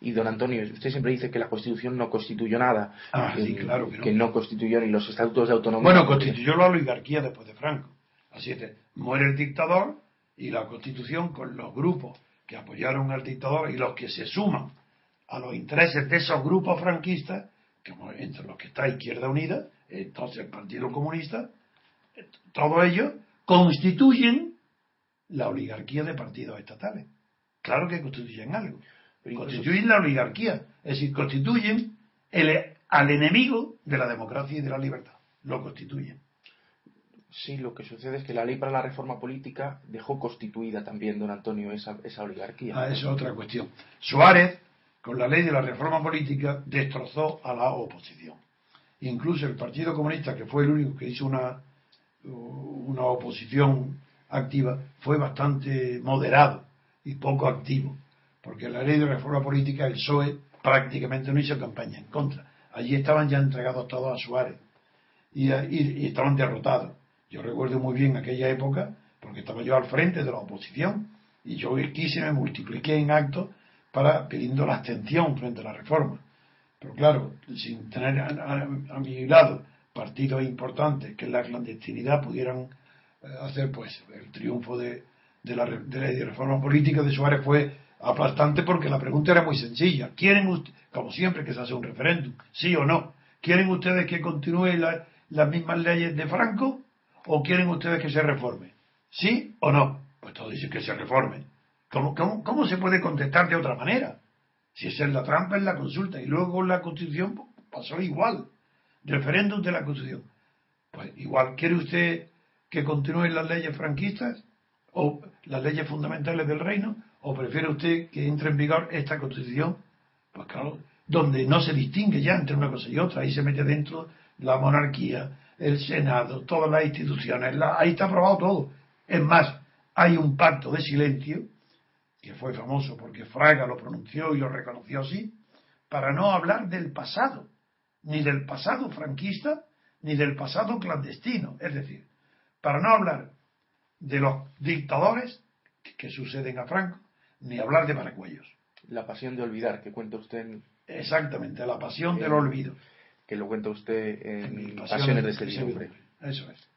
Y don Antonio, usted siempre dice que la Constitución no constituyó nada. Ah, que, sí, claro que no. que no constituyó ni los estatutos de autonomía. Bueno, constituyó la oligarquía después de Franco. Así es, muere el dictador y la constitución con los grupos que apoyaron al dictador y los que se suman a los intereses de esos grupos franquistas, entre los que está Izquierda Unida, entonces el Partido Comunista, todos ellos constituyen la oligarquía de partidos estatales. Claro que constituyen algo. Pero Constituyen la oligarquía, es decir, constituyen el- al enemigo de la democracia y de la libertad. Lo constituyen. Sí, lo que sucede es que la ley para la reforma política dejó constituida también, don Antonio, esa, esa oligarquía. Ah, eso es otra cuestión. Suárez, con la ley de la reforma política, destrozó a la oposición. Incluso el Partido Comunista, que fue el único que hizo una, una oposición activa, fue bastante moderado y poco activo. Porque la ley de reforma política, el PSOE prácticamente no hizo campaña en contra. Allí estaban ya entregados todos a Suárez y, y- estaban derrotados. Yo recuerdo muy bien aquella época, porque estaba yo al frente de la oposición, y yo quise, me multipliqué en actos para pidiendo la abstención frente a la reforma. Pero claro, sin tener a, mi lado partidos importantes que en la clandestinidad pudieran eh, hacer pues el triunfo de, de la, de reforma política de Suárez fue aplastante porque la pregunta era muy sencilla. ¿Quieren ustedes, como siempre que se hace un referéndum, sí o no, quieren ustedes que continúe la- las mismas leyes de Franco o quieren ustedes que se reforme? ¿Sí o no? Pues todos dicen que se reforme. ¿Cómo, cómo, cómo se puede contestar de otra manera? Si esa es la trampa en la consulta y luego la Constitución pasó igual. Referéndum de la Constitución. Pues igual, ¿quiere usted que continúen las leyes franquistas o las leyes fundamentales del reino? ¿O prefiere usted que entre en vigor esta Constitución? Pues claro, donde no se distingue ya entre una cosa y otra, ahí se mete dentro la monarquía, el Senado, todas las instituciones, ahí está aprobado todo. Es más, hay un pacto de silencio, que fue famoso porque Fraga lo pronunció y lo reconoció así, para no hablar del pasado, ni del pasado franquista, ni del pasado clandestino. Es decir, para no hablar de los dictadores que suceden a Franco, ni hablar de paracuellos. La pasión de olvidar, que cuenta usted en- Exactamente, la pasión del olvido. que lo cuenta usted en En Pasiones de Servidumbre. Servidumbre. Eso es.